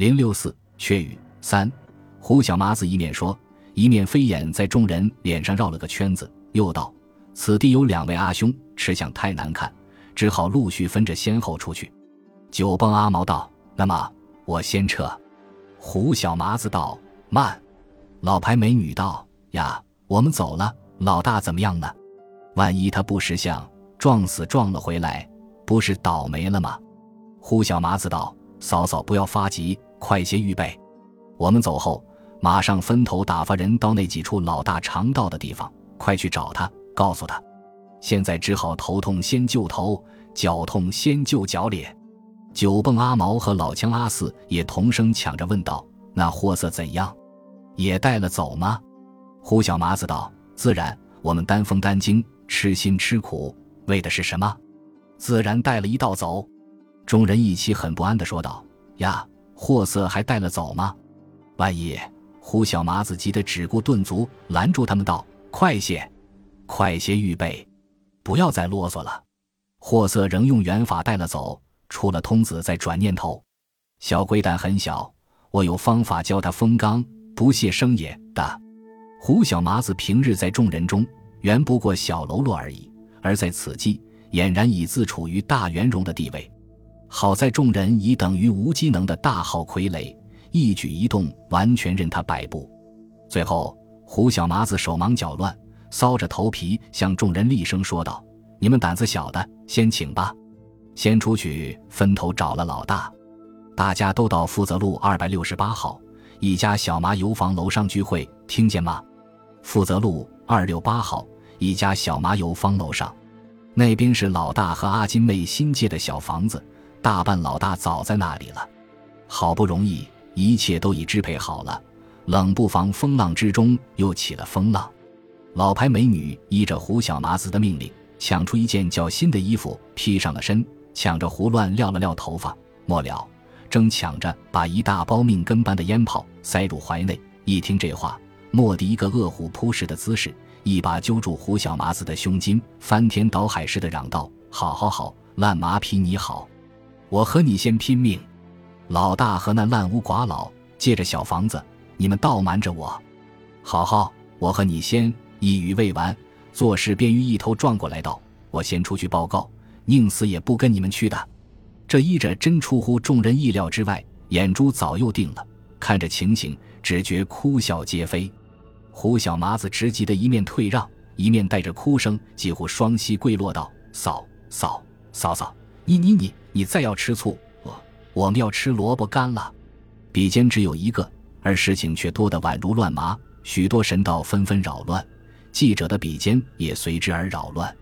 零六四雀语三，胡小麻子一面说，一面飞眼在众人脸上绕了个圈子，又道：“此地有两位阿兄，吃相太难看，只好陆续分着先后出去。”九蹦阿毛道：“那么我先撤。”胡小麻子道：“慢。”老牌美女道：“呀，我们走了，老大怎么样呢？万一他不识相，撞死撞了回来，不是倒霉了吗？”胡小麻子道：“嫂嫂不要发急，快些预备。我们走后，马上分头打发人到那几处老大常到的地方，快去找他，告诉他，现在只好头痛先救头，脚痛先救脚咧。”九蹦阿毛和老枪阿四也同声抢着问道：“那货色怎样？也带了走吗？”胡小麻子道：“自然，我们担风担惊，吃辛吃苦，为的是什么？自然带了一道走。”众人一起很不安地说道：“呀，货色还带了走吗？万一……”胡小麻子急得只顾顿足，拦住他们道：“快些，快些预备，不要再啰嗦了。货色仍用原法带了走。”出了通子，再转念头，小龟胆很小，我有方法教他封缸不泄生也的。胡小麻子平日在众人中原不过小喽啰而已，而在此际俨然已自处于大圆融的地位。好在众人已等于无机能的大号傀儡，一举一动完全任他摆布。最后，胡小麻子手忙脚乱，搔着头皮向众人厉声说道：“你们胆子小的，先请吧。”先出去分头找了老大，大家都到富泽路二百六十八号一家小麻油坊楼上聚会，听见吗？富泽路二六八号一家小麻油坊楼上，那边是老大和阿金妹新借的小房子，大半老大早在那里了。好不容易一切都已支配好了，冷不防风浪之中又起了风浪。老牌美女依着胡小麻子的命令，抢出一件较新的衣服披上了身。抢着胡乱撩了撩头发，末了，正抢着把一大包命根般的烟炮塞入怀内。一听这话，莫迪一个饿虎扑食的姿势，一把揪住胡小麻子的胸襟，翻天倒海似的嚷道：“好好好，烂麻皮你好，我和你先拼命！老大和那烂屋寡老借着小房子，你们倒瞒着我！好好，我和你先……”一语未完，做事便于一头撞过来道：“我先出去报告。”宁死也不跟你们去的，这依着真出乎众人意料之外，眼珠早又定了。看着情形，只觉哭笑皆非。胡小麻子直急得一面退让，一面带着哭声，几乎双膝跪落道：“嫂嫂嫂嫂，你你你你再要吃醋，我我们要吃萝卜干了。”笔尖只有一个，而事情却多得宛如乱麻，许多神道纷纷扰乱，记者的笔尖也随之而扰乱。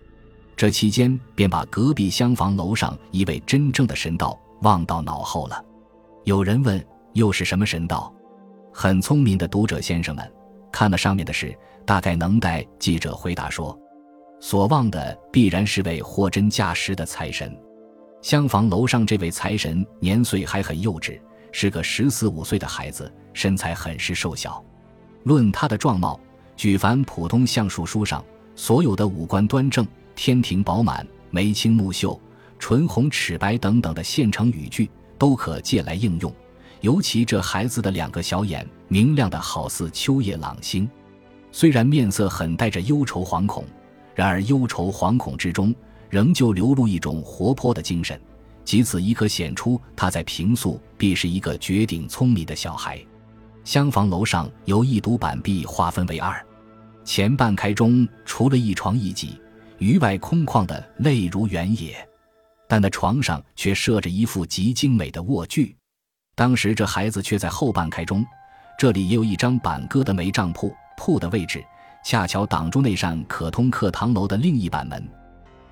这期间，便把隔壁厢房楼上一位真正的神道忘到脑后了。有人问：“又是什么神道？”很聪明的读者先生们看了上面的事，大概能待记者回答说：“所望的必然是位货真价实的财神。”厢房楼上这位财神年岁还很幼稚，是个十四五岁的孩子，身材很是瘦小。论他的状貌，举凡普通相术书上所有的五官端正。天庭饱满，眉清目秀，唇红齿白等等的现成语句都可借来应用。尤其这孩子的两个小眼明亮的好似秋夜朗星，虽然面色很带着忧愁惶恐，然而忧愁惶恐之中仍旧流露一种活泼的精神，即此亦可显出他在平素必是一个绝顶聪明的小孩。厢房楼上由一堵板壁划分为二，前半开中除了一床一几。余外空旷的泪如原野，但那床上却设着一副极精美的卧具。当时这孩子却在后半开中，这里也有一张板搁的煤帐铺，铺的位置恰巧挡住那扇可通课堂楼的另一板门。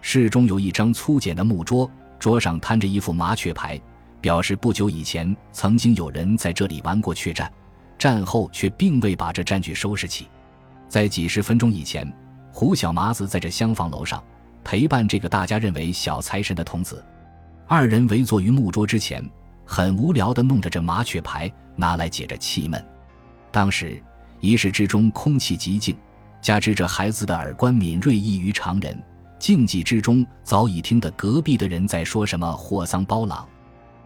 室中有一张粗简的木桌，桌上摊着一副麻雀牌，表示不久以前曾经有人在这里玩过雀战，战后却并未把这战具收拾起。在几十分钟以前。胡小麻子在这厢房楼上陪伴这个大家认为小财神的童子，二人围坐于木桌之前，很无聊地弄着这麻雀牌，拿来解着气闷。当时一室之中空气极静，加之这孩子的耳观敏锐异于常人，静寂之中早已听得隔壁的人在说什么“霍桑包朗”。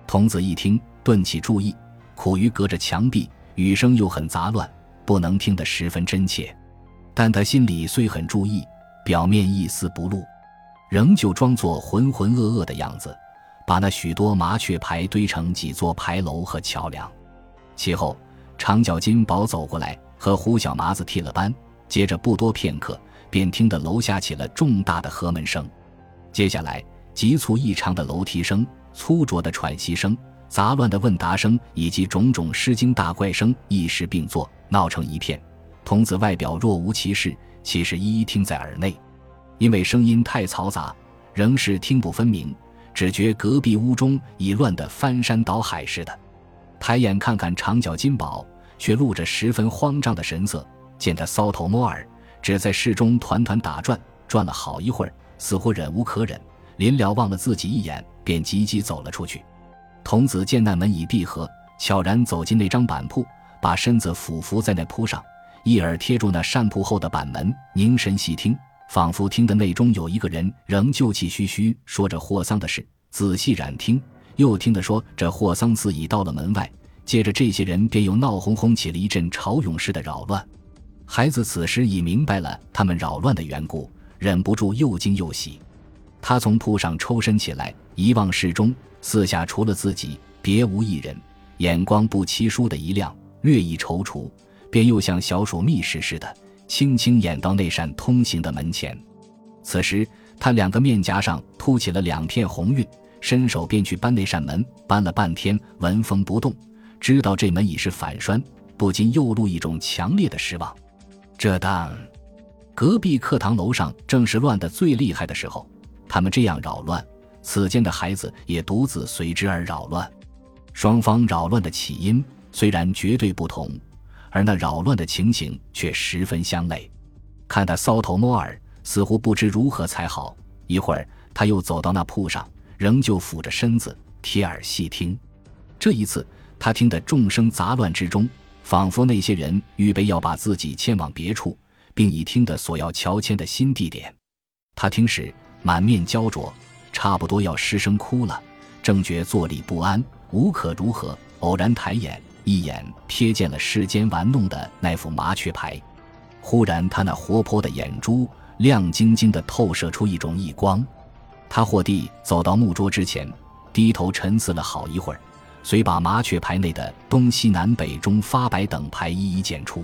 童子一听，顿起注意，苦于隔着墙壁，语声又很杂乱，不能听得十分真切。但他心里虽很注意，表面一丝不露，仍旧装作浑浑噩噩的样子，把那许多麻雀牌堆成几座牌楼和桥梁。其后，长脚金宝走过来和胡小麻子替了班，接着不多片刻，便听得楼下起了重大的合门声，接下来急促异常的楼梯声、粗拙的喘息声、杂乱的问答声以及种种诗经大怪声一时并作，闹成一片。童子外表若无其事，其实一一听在耳内，因为声音太嘈杂，仍是听不分明，只觉隔壁屋中已乱得翻山倒海似的。抬眼看看长脚金宝，却露着十分慌张的神色。见他搔头摸耳，只在室中团团打转，转了好一会儿，似乎忍无可忍，临了望了自己一眼，便急急走了出去。童子见那门已闭合，悄然走进那张板铺，把身子俯伏在那铺上。一耳贴住那扇铺后的板门，凝神细听，仿佛听得内中有一个人仍旧气吁吁说着霍桑的事。仔细染听，又听得说这霍桑似已到了门外。接着这些人便又闹哄哄起了一阵潮涌似的扰乱。孩子此时已明白了他们扰乱的缘故，忍不住又惊又喜。他从铺上抽身起来，一望室中，四下除了自己，别无一人，眼光不期疏的一亮，略一踌躇。便又像小鼠觅食似的，轻轻掩到那扇通行的门前。此时，他两个面颊上凸起了两片红晕，伸手便去搬那扇门，搬了半天，纹风不动。知道这门已是反栓，不禁又露一种强烈的失望。这当，隔壁课堂楼上正是乱得最厉害的时候，他们这样扰乱，此间的孩子也独自随之而扰乱。双方扰乱的起因虽然绝对不同。而那扰乱的情形却十分相类，看他搔头摸耳，似乎不知如何才好。一会儿，他又走到那铺上，仍旧俯着身子贴耳细听。这一次，他听得众声杂乱之中，仿佛那些人预备要把自己迁往别处，并已听得所要乔迁的新地点。他听时满面焦灼，差不多要失声哭了，正觉坐立不安，无可如何，偶然抬眼。一眼瞥见了世间玩弄的那副麻雀牌，忽然他那活泼的眼珠亮晶晶的透射出一种异光。他霍地走到木桌之前，低头沉思了好一会儿，遂把麻雀牌内的东西南北中发白等牌一一剪出。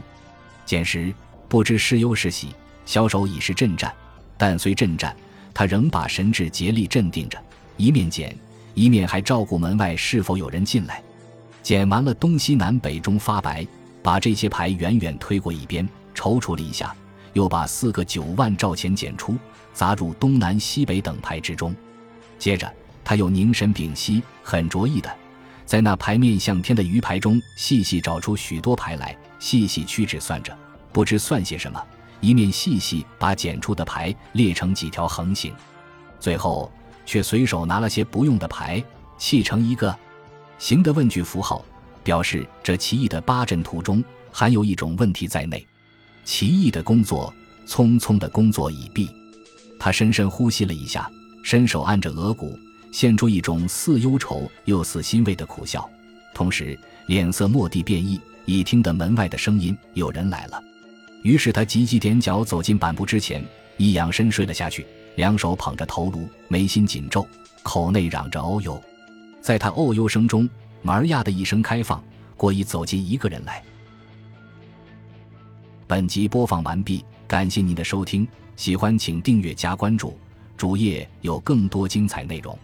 剪时不知是忧是喜，小手已是震颤，但虽震颤，他仍把神志竭力镇定着，一面剪，一面还照顾门外是否有人进来。剪完了东西南北中发白，把这些牌远远推过一边，踌躇了一下，又把四个九万兆钱剪出，砸入东南西北等牌之中。接着，他又凝神屏息，很着意的在那牌面向天的鱼牌中细细找出许多牌来，细细屈指算着，不知算些什么。一面细细把剪出的牌列成几条横行，最后却随手拿了些不用的牌，砌成一个。行的问句符号，表示这奇异的八阵图中含有一种问题在内。奇异的工作，匆匆的工作已毕。他深深呼吸了一下，伸手按着额骨，现出一种似忧愁又似欣慰的苦笑，同时脸色蓦地变异，已听得门外的声音，有人来了。于是他急急踮脚走进板布之前，一仰身睡了下去，两手捧着头颅，眉心紧皱，口内嚷着“哦呦”。在他哦呦声中，门呀的一声开放，过已走进一个人来。本集播放完毕，感谢您的收听，喜欢请订阅加关注，主页有更多精彩内容。